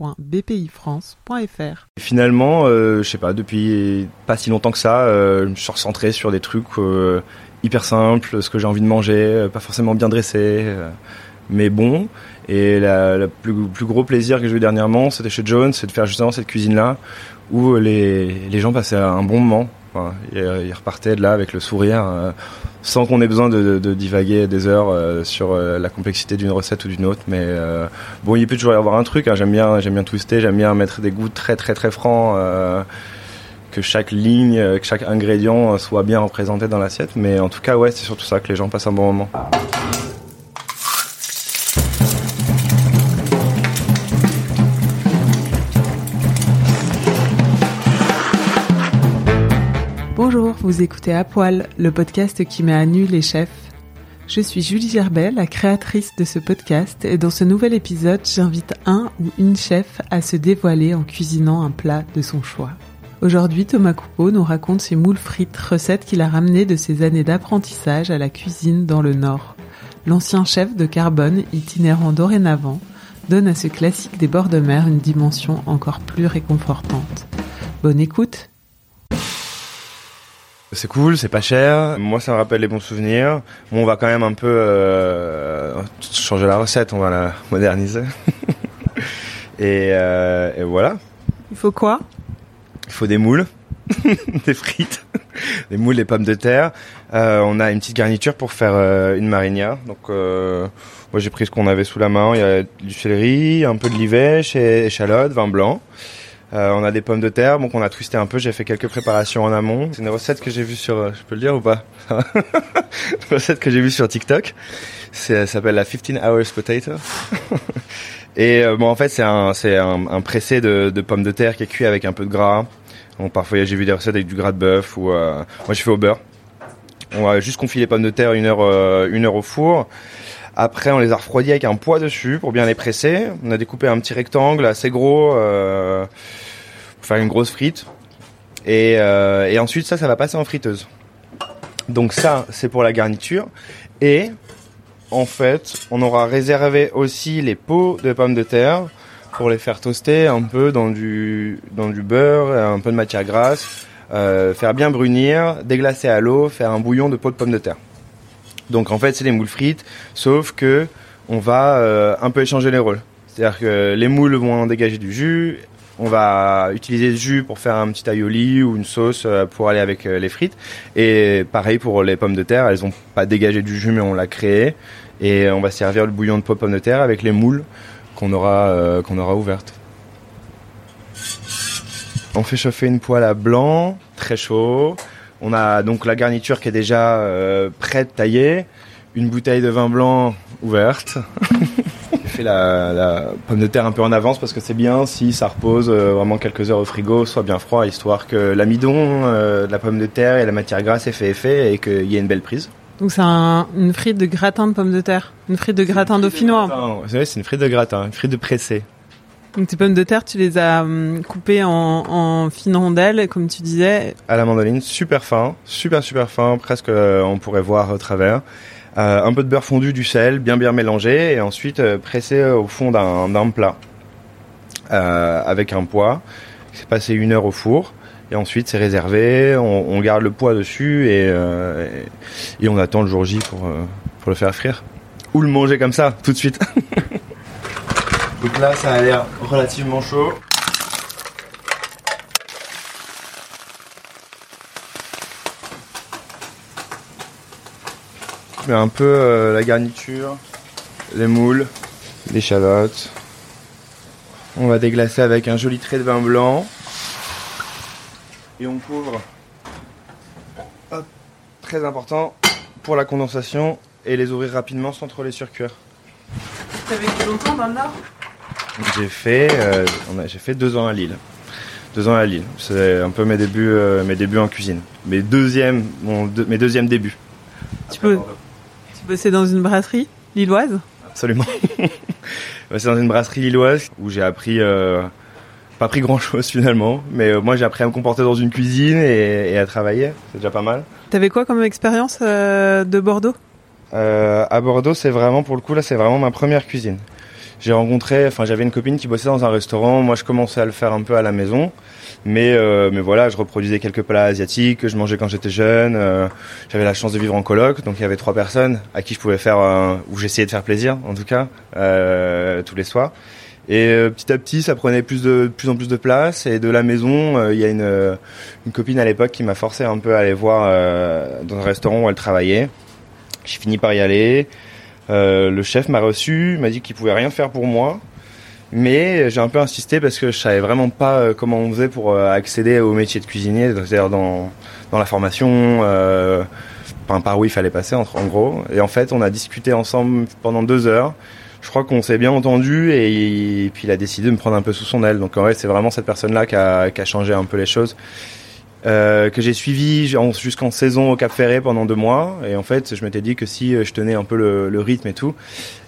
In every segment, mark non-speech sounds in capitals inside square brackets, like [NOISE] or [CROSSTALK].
flash.bpifrance.fr. Finalement, euh, je sais pas, depuis pas si longtemps que ça, euh, je suis recentré sur des trucs euh, hyper simple, ce que j'ai envie de manger, euh, pas forcément bien dressé, mais bon. Et le plus, gros plaisir que j'ai eu dernièrement, c'était chez Jones, c'est de faire justement cette cuisine-là, où les gens passaient un bon moment. Enfin, ils repartaient de là avec le sourire, euh, sans qu'on ait besoin de, divaguer des heures sur la complexité d'une recette ou d'une autre. Mais bon, il peut toujours y avoir un truc. Hein. J'aime bien, j'aime bien twister, j'aime bien mettre des goûts très très très francs que chaque ligne, euh, que chaque ingrédient euh, soit bien représenté dans l'assiette. Mais en tout cas, ouais, c'est surtout ça que les gens passent un bon moment. Bonjour, vous écoutez À Poil, le podcast qui met à nu les chefs. Je suis Julie Gerbet, la créatrice de ce podcast, et dans ce nouvel épisode, j'invite un ou une chef à se dévoiler en cuisinant un plat de son choix. Aujourd'hui, Thomas Coupeau nous raconte ses moules frites, recette qu'il a ramenées de ses années d'apprentissage à la cuisine dans le Nord. L'ancien chef de Carbone, itinérant dorénavant, donne à ce classique des bords de mer une dimension encore plus réconfortante. Bonne écoute c'est cool, c'est pas cher. Moi, ça me rappelle les bons souvenirs. Bon, on va quand même un peu euh, changer la recette, on va la moderniser. [LAUGHS] et, euh, et voilà. Il faut quoi? Il faut des moules, [LAUGHS] des frites, des moules, des pommes de terre. Euh, on a une petite garniture pour faire euh, une marinière. Donc euh, moi j'ai pris ce qu'on avait sous la main. Il y a du céleri, un peu de livèche et échalote, vin blanc. On a des pommes de terre, donc on a twisté un peu. J'ai fait quelques préparations en amont. C'est une recette que j'ai vue sur, je peux le dire ou pas [LAUGHS] Une recette que j'ai vue sur TikTok. Ça s'appelle la 15 hours potato. [LAUGHS] Et bon, en fait, c'est un, c'est un, un, pressé de, de, pommes de terre qui est cuit avec un peu de gras, parfois, j'ai vu des recettes avec du gras de bœuf ou euh, moi j'ai fait au beurre. On va juste confier les pommes de terre une heure, euh, une heure au four. Après, on les a refroidis avec un poids dessus pour bien les presser. On a découpé un petit rectangle assez gros euh, pour faire une grosse frite. Et, et ensuite, ça, ça va passer en friteuse. Donc ça, c'est pour la garniture. Et en fait, on aura réservé aussi les pots de pommes de terre pour les faire toaster un peu dans du, dans du beurre, un peu de matière grasse, euh, faire bien brunir, déglacer à l'eau, faire un bouillon de peau de pommes de terre. Donc en fait c'est des moules frites, sauf que on va euh, un peu échanger les rôles. C'est-à-dire que les moules vont en dégager du jus, on va utiliser le jus pour faire un petit aioli ou une sauce euh, pour aller avec les frites. Et pareil pour les pommes de terre, elles n'ont pas dégagé du jus mais on l'a créé. Et on va servir le bouillon de pommes de terre avec les moules qu'on aura, euh, qu'on aura ouverte. On fait chauffer une poêle à blanc, très chaud. On a donc la garniture qui est déjà euh, prête, taillée. Une bouteille de vin blanc ouverte. [LAUGHS] J'ai fait la, pomme de terre un peu en avance parce que c'est bien si ça repose euh, vraiment quelques heures au frigo, soit bien froid, histoire que l'amidon de la pomme de terre et la matière grasse ait fait effet et qu'il y ait une belle prise. Donc c'est une frite de gratin de pommes de terre, une frite de gratin dauphinois. c'est une frite de gratin, une frite de pressé. Donc tes pommes de terre, tu les as hum, coupées en, fines rondelles, comme tu disais. À la mandoline, super fin, super super fin, presque euh, on pourrait voir au travers. Euh, un peu de beurre fondu, du sel, bien bien mélangé, et ensuite euh, pressé au fond d'un plat avec un poids. C'est passé une heure au four. Et ensuite, c'est réservé, on, garde le poids dessus euh, et, et, on attend le jour J pour, pour le faire frire. Ou le manger comme ça, tout de suite. [LAUGHS] Donc là, ça a l'air relativement chaud. Je mets un peu euh, la garniture, les moules, l'échalote. On va déglacer avec un joli trait de vin blanc et on couvre très important pour la condensation et les ouvrir rapidement sans trop les surcuire. T'as vécu longtemps dans le Nord? J'ai fait, euh, j'ai fait deux ans à Lille. Deux ans à Lille. C'est un peu mes débuts, euh, mes débuts en cuisine. Mes deuxièmes, mon, mes deuxièmes débuts. Tu peux, tu bossais dans une brasserie lilloise? Absolument. [LAUGHS] C'est dans une brasserie lilloise où j'ai appris, euh, pas appris grand chose finalement, mais moi j'ai appris à me comporter dans une cuisine et, et à travailler. C'est déjà pas mal. T'avais quoi comme expérience de Bordeaux? À Bordeaux, c'est vraiment pour le coup là, c'est vraiment ma première cuisine. J'ai rencontré, enfin j'avais une copine qui bossait dans un restaurant. Moi, je commençais à le faire un peu à la maison, mais euh, mais voilà, je reproduisais quelques plats asiatiques que je mangeais quand j'étais jeune. Euh, j'avais la chance de vivre en coloc, donc il y avait trois personnes à qui je pouvais faire, où j'essayais de faire plaisir, en tout cas, euh, tous les soirs. Et euh, petit à petit, ça prenait plus de plus en plus de place. Et de la maison, euh, il y a une, une copine à l'époque qui m'a forcé un peu à aller voir dans un restaurant où elle travaillait. J'ai fini par y aller. Euh, le chef m'a reçu, m'a dit qu'il pouvait rien faire pour moi. Mais j'ai un peu insisté parce que je savais vraiment pas euh, comment on faisait pour euh, accéder au métier de cuisinier, c'est-à-dire dans, dans la formation, euh, par où il fallait passer en, gros. Et en fait, on a discuté ensemble pendant deux heures. Je crois qu'on s'est bien entendu et, et, puis il a décidé de me prendre un peu sous son aile. Donc en vrai, c'est vraiment cette personne-là qui a, qui a changé un peu les choses. Euh, que j'ai suivi jusqu'en saison au Cap Ferré pendant deux mois. Et en fait, je m'étais dit que si euh, je tenais un peu le, le rythme et tout,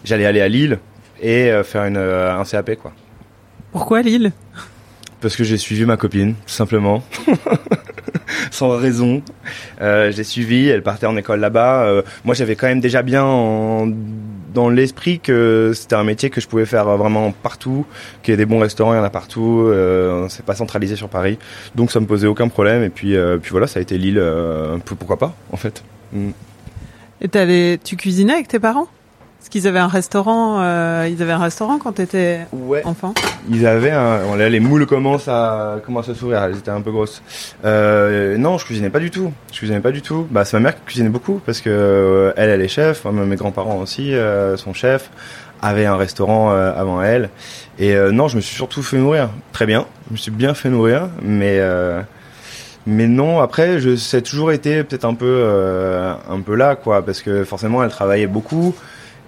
j'allais aller à Lille et euh, faire une, un CAP. Quoi. Pourquoi Lille? Parce que j'ai suivi ma copine, tout simplement. [LAUGHS] Sans raison. Euh, j'ai suivi, elle partait en école là-bas. moi, j'avais quand même déjà bien en dans l'esprit que c'était un métier que je pouvais faire vraiment partout, qu'il y ait des bons restaurants, il y en a partout, euh, c'est pas centralisé sur Paris, donc ça me posait aucun problème. Et puis, euh, puis voilà, ça a été Lille, euh, pourquoi pas en fait. Mm. Et tu cuisinais avec tes parents? Est-ce qu'ils avaient un restaurant euh, Ils avaient un restaurant quand tu étais enfant Ils avaient un. les moules commencent à commencent à s'ouvrir. Elles étaient un peu grosses. Euh, non, je cuisinais pas du tout. Je cuisinais pas du tout. Bah, c'est ma mère qui cuisinait beaucoup parce que euh, elle, elle est chef. Mes grands-parents aussi sont chefs. Avaient un restaurant avant elle. Et non, je me suis surtout fait nourrir. Très bien. Je me suis bien fait nourrir, mais. Mais non, après, je, ça a toujours été peut-être un peu, un peu là, quoi, parce que forcément, elle travaillait beaucoup.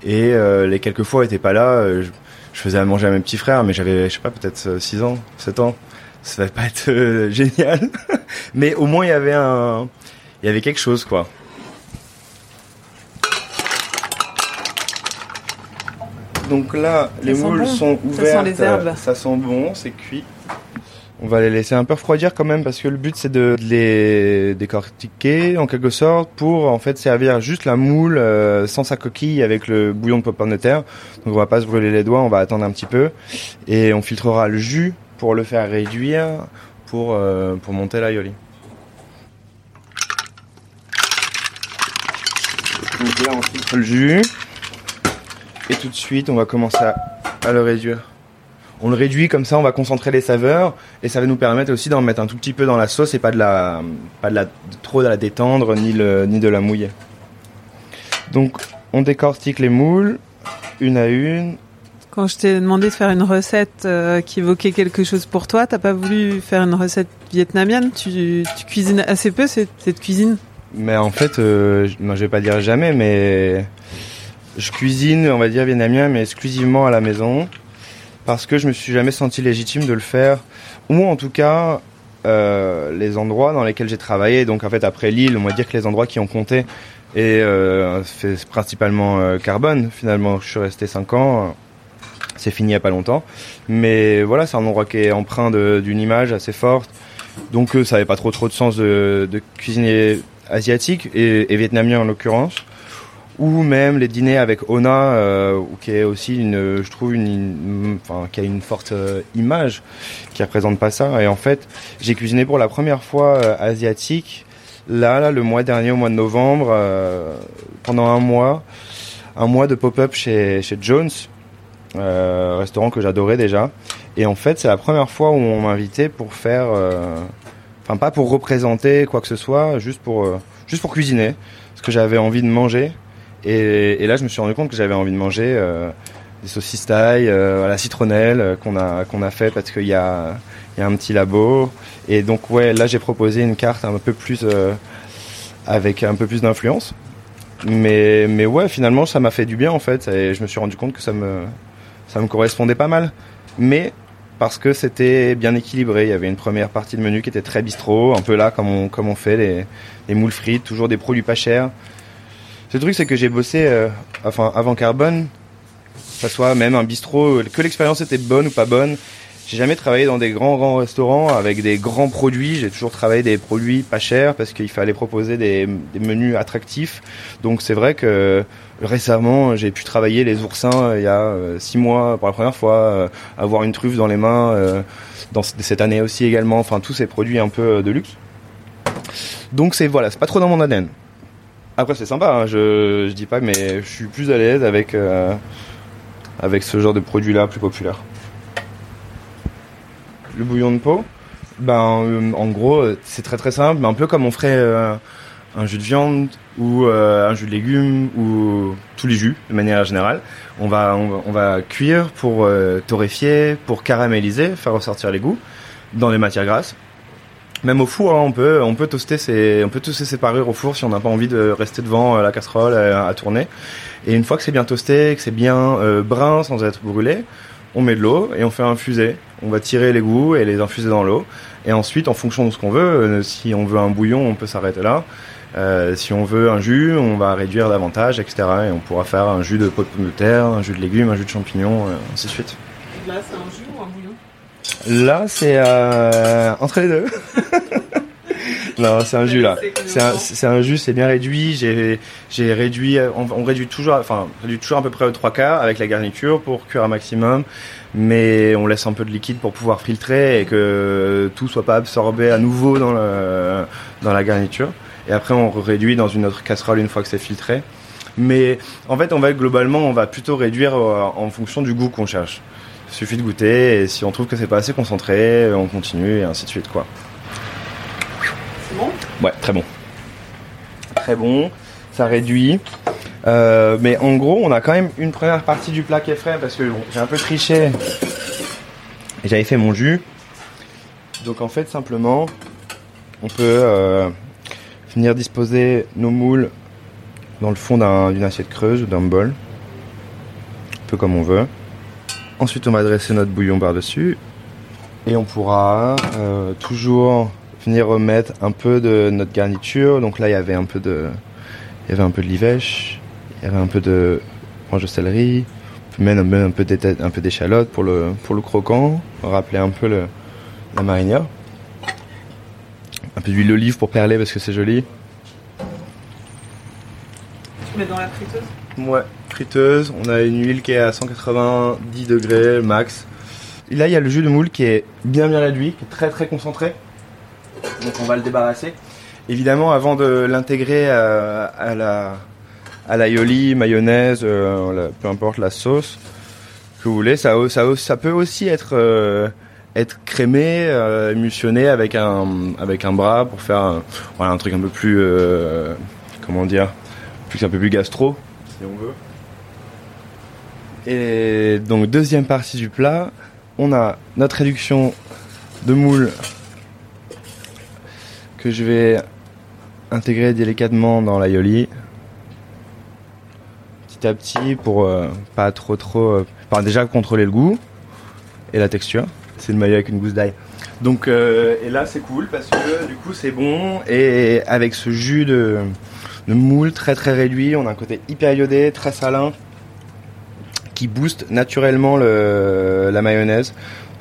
Et euh, les quelques fois où elle était pas là, euh, je, je, faisais à manger à mes petits frères, mais j'avais, je sais pas, peut-être 6 euh, ans, 7 ans. Ça va pas être [LAUGHS] génial. mais au moins, il y avait un, il y avait quelque chose, quoi. Donc là, les moules sont ouverts. Ça sent les herbes. Ça sent bon, c'est cuit. On va les laisser un peu refroidir quand même parce que le but c'est de les décortiquer en quelque sorte pour en fait servir juste la moule euh, sans sa coquille avec le bouillon de pomme de terre. Donc on va pas se brûler les doigts, on va attendre un petit peu et on filtrera le jus pour le faire réduire pour euh, pour monter l'aioli. Donc là on filtre le jus et tout de suite on va commencer à le réduire on le réduit comme ça, on va concentrer les saveurs et ça va nous permettre aussi d'en mettre un tout petit peu dans la sauce et pas de la, pas de la trop de la détendre ni le, ni de la mouiller. Donc on décortique les moules une à une. Quand je t'ai demandé de faire une recette euh, qui évoquait quelque chose pour toi, t'as pas voulu faire une recette vietnamienne? Tu, tu, cuisines assez peu cette, cette cuisine? Mais en fait, euh, je vais pas dire jamais, mais je cuisine, on va dire vietnamien, mais exclusivement à la maison parce que je me suis jamais senti légitime de le faire, ou en tout cas euh, les endroits dans lesquels j'ai travaillé. Donc en fait après Lille, on va dire que les endroits qui ont compté et euh, c'est principalement euh, Carbone. Finalement, je suis resté 5 ans. C'est fini il y a pas longtemps, mais voilà, c'est un endroit qui est empreint d'une image assez forte. Donc euh, ça n'avait pas trop trop de sens de, de cuisiner asiatique et, et vietnamien en l'occurrence ou même les dîners avec Ona, euh, qui est aussi une, je trouve une, enfin, qui a une forte euh, image, qui représente pas ça. Et en fait, j'ai cuisiné pour la première fois euh, asiatique, là, là, le mois dernier, au mois de novembre, euh, pendant un mois, un mois de pop-up chez, chez Jones, restaurant que j'adorais déjà. Et en fait, c'est la première fois où on m'invitait pour faire, enfin pas pour représenter quoi que ce soit, juste pour, juste pour cuisiner, ce que j'avais envie de manger. Et, là, je me suis rendu compte que j'avais envie de manger euh, des saucisses taille euh, à la citronnelle euh, qu'on a qu'on a fait parce qu'il y a y a un petit labo. Et donc ouais, là j'ai proposé une carte un peu plus avec un peu plus d'influence. Mais, mais ouais, finalement, ça m'a fait du bien en fait. Et je me suis rendu compte que ça me, ça me correspondait pas mal. Mais parce que c'était bien équilibré. Il y avait une première partie de menu qui était très bistrot, un peu là comme on, comme on fait les, les moules frites, toujours des produits pas chers. Ce truc, c'est que j'ai bossé, euh, enfin, avant Carbone, ça soit même un bistrot, que l'expérience était bonne ou pas bonne. J'ai jamais travaillé dans des grands grands restaurants avec des grands produits. J'ai toujours travaillé des produits pas chers parce qu'il fallait proposer des, menus attractifs. Donc c'est vrai que récemment j'ai pu travailler les oursins euh, il y a euh, six mois pour la première fois, euh, avoir une truffe dans les mains cette année aussi également. Enfin tous ces produits un peu de luxe. Donc c'est voilà, c'est pas trop dans mon ADN. Après c'est sympa, hein, je je dis pas, mais je suis plus à l'aise avec avec ce genre de produit là plus populaire le bouillon de peau, ben euh, en gros euh, c'est très très simple, mais un peu comme on ferait euh, un jus de viande ou un jus de légumes ou tous les jus de manière générale. On va on, va cuire pour torréfier, pour caraméliser, faire ressortir les goûts dans les matières grasses. Même au four, hein, on peut on peut toaster ses on peut toaster ses parures au four si on n'a pas envie de rester devant la casserole à, à, tourner. Et une fois que c'est bien toasté, que c'est bien brun sans être brûlé, on met de l'eau et on fait infuser. On va tirer les goûts et les infuser dans l'eau. Et ensuite, en fonction de ce qu'on veut, euh, si on veut un bouillon, on peut s'arrêter là. Euh, si on veut un jus, on va réduire davantage, etc. Et on pourra faire un jus de pot de terre, un jus de légumes, un jus de champignons, euh, ainsi de suite. Là, c'est un jus Là, c'est euh, entre les deux. [LAUGHS] non, c'est un jus là. C'est un, jus, c'est bien réduit. J'ai, réduit, on, réduit toujours, enfin, réduit toujours à peu près aux trois quarts avec la garniture pour cuire un maximum. Mais on laisse un peu de liquide pour pouvoir filtrer et que tout soit pas absorbé à nouveau dans dans la garniture. Et après, on réduit dans une autre casserole une fois que c'est filtré. Mais en fait, on va globalement, on va plutôt réduire euh, en fonction du goût qu'on cherche. Il suffit de goûter et si on trouve que c'est pas assez concentré, on continue et ainsi de suite quoi. Ouais, très bon. Très bon. Ça réduit. Euh, mais en gros, on a quand même une première partie du plat qui est frais parce que j'ai un peu triché. Et j'avais fait mon jus. Donc en fait, simplement, on peut euh, venir disposer nos moules dans le fond d'une assiette creuse ou d'un bol. Un peu comme on veut. Ensuite, on va dresser notre bouillon par-dessus. Et on pourra euh, toujours venir remettre un peu de notre garniture. Donc là, il y avait un peu de, il y avait un peu de livèche, il y avait un peu de branche de céleri, même un peu un peu d'échalote pour le pour le croquant, rappeler un peu le, la marinière. Un peu d'huile d'olive pour perler parce que c'est joli. Tu mets dans la friteuse? Ouais, friteuse. On a une huile qui est à 190 degrés max. Là, il y a le jus de moule qui est bien bien réduit, qui est très très concentré donc on va le débarrasser. Évidemment, avant de l'intégrer à, la l'aioli, mayonnaise, euh, peu importe la sauce que vous voulez, ça, ça, peut aussi être euh, être crémé, euh, émulsionné avec un avec un bras pour faire un, un truc un peu plus comment dire, plus un peu plus gastro si on veut. Et donc deuxième partie du plat, on a notre réduction de moule que je vais intégrer délicatement dans l'aioli. Petit à petit pour euh, pas trop trop... Euh, déjà contrôler le goût et la texture. C'est le maillot avec une gousse d'ail. Donc euh, et là c'est cool parce que du coup c'est bon et avec ce jus de, de moule très très réduit, on a un côté hyper iodé, très salin qui booste naturellement le, la mayonnaise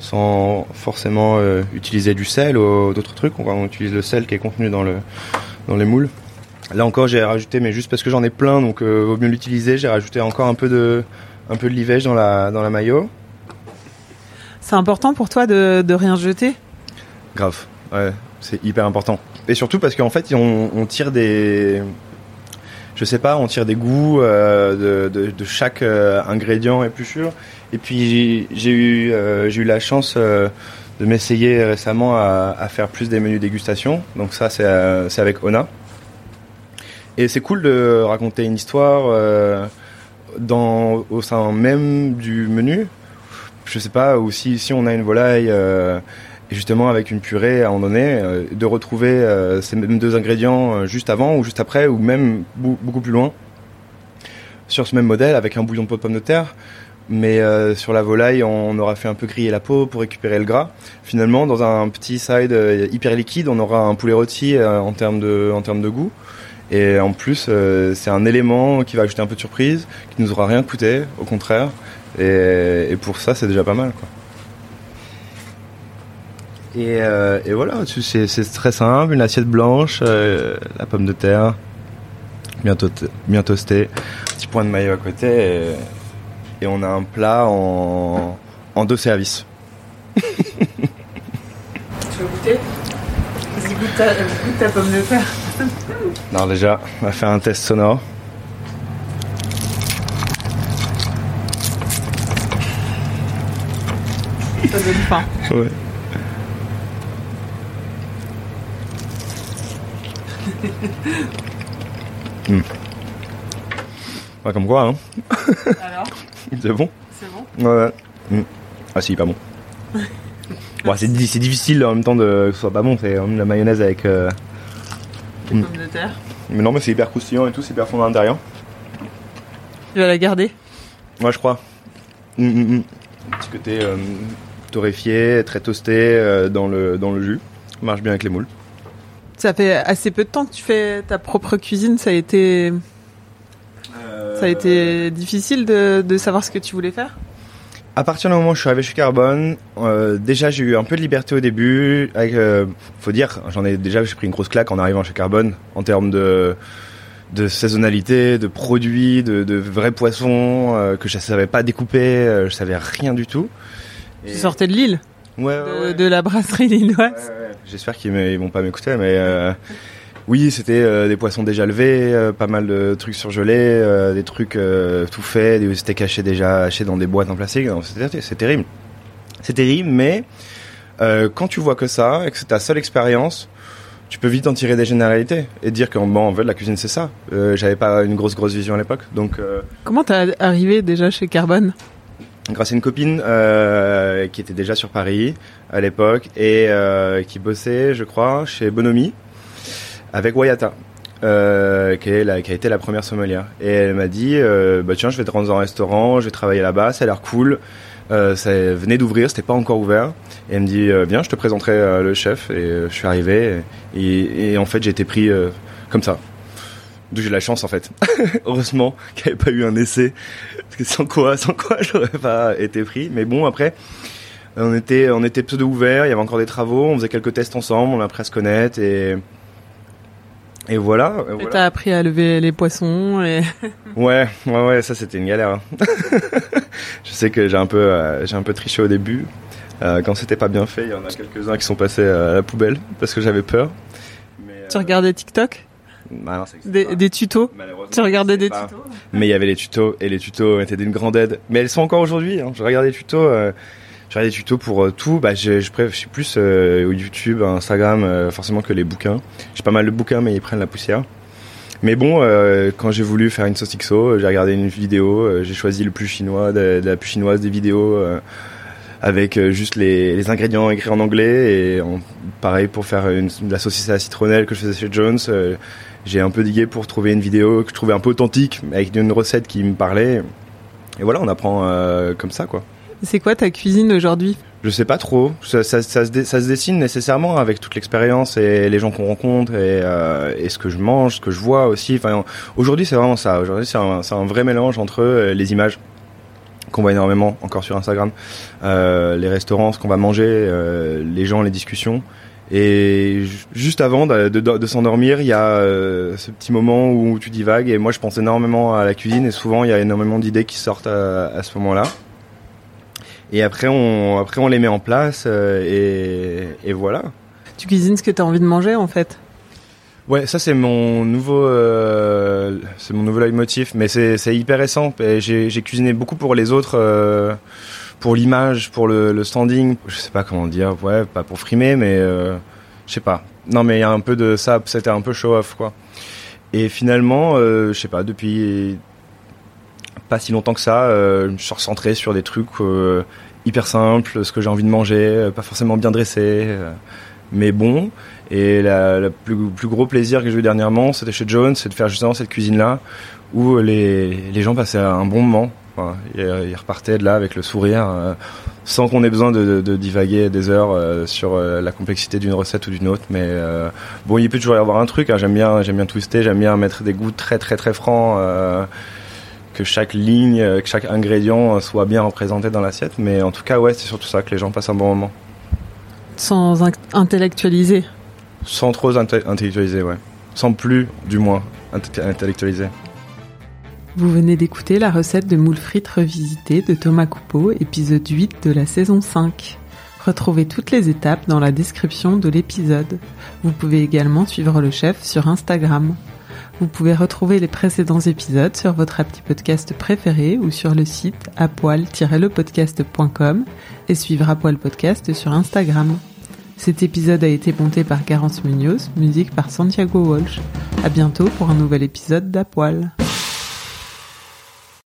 sans forcément euh, utiliser du sel ou d'autres trucs. On, utilise le sel qui est contenu dans, le, dans les moules. Là encore, j'ai rajouté, mais juste parce que j'en ai plein, donc euh, vaut mieux l'utiliser. J'ai rajouté encore un peu de, un peu de livège dans la, dans la maillot. C'est important pour toi de, de rien jeter? Grave, ouais, c'est hyper important. Et surtout parce qu'en fait, on, on, tire des, je sais pas, on tire des goûts euh, de, de, de, chaque euh, ingrédient épluchure. Et puis j'ai eu, euh, j'ai eu la chance euh, de m'essayer récemment à, à, faire plus des menus dégustation. Donc ça, c'est, euh, avec Ona. Et c'est cool de raconter une histoire dans, au sein même du menu. Je sais pas, ou si, si on a une volaille Et justement, avec une purée, à un moment donné, euh, de retrouver euh, ces mêmes deux ingrédients euh, juste avant ou juste après, ou même beaucoup plus loin, sur ce même modèle, avec un bouillon de pot de pommes de terre. Mais sur la volaille, on aura fait un peu griller la peau pour récupérer le gras. Finalement, dans un petit side hyper liquide, on aura un poulet rôti en termes de, en termes de goût. Et en plus, c'est un élément qui va ajouter un peu de surprise, qui nous aura rien coûté, au contraire. Et, et pour ça, c'est déjà pas mal, quoi. Et, euh, et voilà, c'est très simple, une assiette blanche, euh, la pomme de terre, bien, to- bien toastée, un petit point de maillot à côté, et, et on a un plat en, en deux services. Tu veux goûter? Vas-y, goûte ta, goûte ta pomme de terre. Alors déjà, on va faire un test sonore. Ça donne faim. Ouais. [LAUGHS] Hmm. Ouais, comme quoi, hein. Alors, [LAUGHS] C'est bon? c'est bon? Ouais, ouais. Mm. Ah si, pas bon. [LAUGHS] bon, c'est di- c'est difficile en même temps de que ce soit pas bon. C'est la mayonnaise avec. euh, Les Mm. pommes de terre. Mais non, mais c'est hyper croustillant et tout, c'est hyper fondant à l'intérieur. Tu vas la garder? Moi, je crois. Mm, mm, mm. Un petit côté euh, torréfié, très toasté euh, dans le dans le jus. Ça marche bien avec les moules. Ça fait assez peu de temps que tu fais ta propre cuisine. Ça a été, ça a été difficile de, de savoir ce que tu voulais faire? À partir du moment où je suis arrivé chez Carbone, euh, déjà j'ai eu un peu de liberté au début. Avec, euh, faut dire, j'en ai déjà pris une grosse claque en arrivant chez Carbone en termes de de saisonnalité, de produits, de, de vrais poissons euh, que je savais pas découper, euh, je savais rien du tout. Tu sortais de Lille, Ouais, ouais, de, ouais. de la brasserie lilloise? J'espère qu'ils ils vont pas m'écouter, mais euh, oui, c'était euh, des poissons déjà levés, euh, pas mal de trucs surgelés, des trucs tout faits, steaks hachés déjà hachés dans des boîtes en plastique. C'est terrible. C'est terrible, mais quand tu vois que ça et que c'est ta seule expérience, tu peux vite en tirer des généralités et dire que bon, en fait, la cuisine c'est ça. J'avais pas une grosse grosse vision à l'époque, donc. Comment t'es arrivé déjà chez Carbone? Grâce à une copine euh, qui était déjà sur Paris à l'époque et euh, qui bossait, je crois, chez Bonomi avec Wayata. Euh, qui, est la- qui a été la première sommelière et elle m'a dit euh, bah tiens je vais te rendre dans un restaurant je vais travailler là-bas ça a l'air cool euh, ça venait d'ouvrir c'était pas encore ouvert et elle me dit euh, viens je te présenterai le chef et je suis arrivé et, et en fait j'ai été pris comme ça D'où j'ai la chance en fait. [LAUGHS] Heureusement qu'il n'y avait pas eu un essai. Parce que sans quoi, sans quoi j'aurais pas été pris. Mais bon après, on était, on était pseudo ouvert, il y avait encore des travaux, on faisait quelques tests ensemble, on a appris à se connaître et. Et voilà. et voilà. T'as appris à lever les poissons et [LAUGHS] Ouais, ouais, ouais, ça c'était une galère. hein. [LAUGHS] je sais que j'ai un peu, euh, j'ai un peu triché au début. Euh, quand c'était pas bien fait, il y en a quelques-uns qui sont passés à la poubelle parce que j'avais peur. Mais, tu euh, regardais TikTok? Bah non, des, des tutos Tu regardais des pas- tutos Mais il y avait les tutos et les tutos étaient d'une grande aide. Mais elles sont encore aujourd'hui. Hein. Je regarde les tutos. Euh, je regarde les tutos pour euh, tout. Bah, je, je, préfère- je suis plus euh, YouTube, Instagram, euh, forcément que les bouquins. J'ai pas mal de bouquins, mais ils prennent la poussière. Mais bon, euh, quand j'ai voulu faire une sauce XO, j'ai regardé une vidéo. euh, j'ai choisi le plus chinois, de, de la plus chinoise des vidéos. euh, avec euh, juste les, les ingrédients écrits en anglais et en- pareil pour faire une, de la saucisse à la citronnelle que je faisais chez Jones euh, j'ai un peu digué pour trouver une vidéo que je trouvais un peu authentique, avec une recette qui me parlait. Et voilà, on apprend euh, comme ça, quoi. C'est quoi ta cuisine aujourd'hui? Je sais pas trop. Ça, ça, ça se, dé- ça se dessine nécessairement avec toute l'expérience et les gens qu'on rencontre et, euh, et ce que je mange, ce que je vois aussi. Enfin, aujourd'hui, c'est vraiment ça. Aujourd'hui, c'est un, vrai mélange entre euh, les images qu'on voit énormément encore sur Instagram, euh, les restaurants, ce qu'on va manger, les gens, les discussions. Et ju- juste avant de, de- de s'endormir, il y a euh, ce petit moment où tu divagues. Et moi, je pense énormément à la cuisine. Et souvent, il y a énormément d'idées qui sortent à, à ce moment-là. Et après, on, après, on les met en place. euh, et, et voilà. Tu cuisines ce que t'as envie de manger en fait? Ouais, ça c'est mon nouveau, euh, c'est mon nouveau leitmotiv, mais c'est hyper récent. J'ai cuisiné beaucoup pour les autres, euh, pour l'image, pour le, standing. Je sais pas comment dire, ouais, pas pour frimer, mais euh, je sais pas. Non, mais il y a un peu de ça. C'était un peu show off, quoi. Et finalement, euh, je sais pas, depuis pas si longtemps que ça, euh, je suis recentré sur des trucs euh, hyper simple, ce que j'ai envie de manger, pas forcément bien dressé, mais bon. Et le plus, plus, gros plaisir que j'ai eu dernièrement, c'était chez Jones, c'est de faire justement cette cuisine-là, où les, les gens passaient un bon moment. Enfin, ils repartaient de là avec le sourire, euh, sans qu'on ait besoin de, de, divaguer des heures euh, sur euh, la complexité d'une recette ou d'une autre. Mais bon, il peut toujours y avoir un truc. Hein. J'aime bien, j'aime bien twister, j'aime bien mettre des goûts très très très francs, que chaque ligne, que chaque ingrédient soit bien représenté dans l'assiette. Mais en tout cas, ouais, c'est surtout ça que les gens passent un bon moment. Sans intellectualiser. Sans trop intellectualiser, ouais. Sans plus, du moins, intellectualiser. Vous venez d'écouter la recette de moules frites revisitées de Thomas Coupeau, épisode 8 de la saison 5. Retrouvez toutes les étapes dans la description de l'épisode. Vous pouvez également suivre le chef sur Instagram. Vous pouvez retrouver les précédents épisodes sur votre appli podcast préféré ou sur le site apoil-lepodcast.com et suivre Apoil Podcast sur Instagram. Cet épisode a été monté par Garance Munoz, musique par Santiago Walsh. À bientôt pour un nouvel épisode d'Apoil.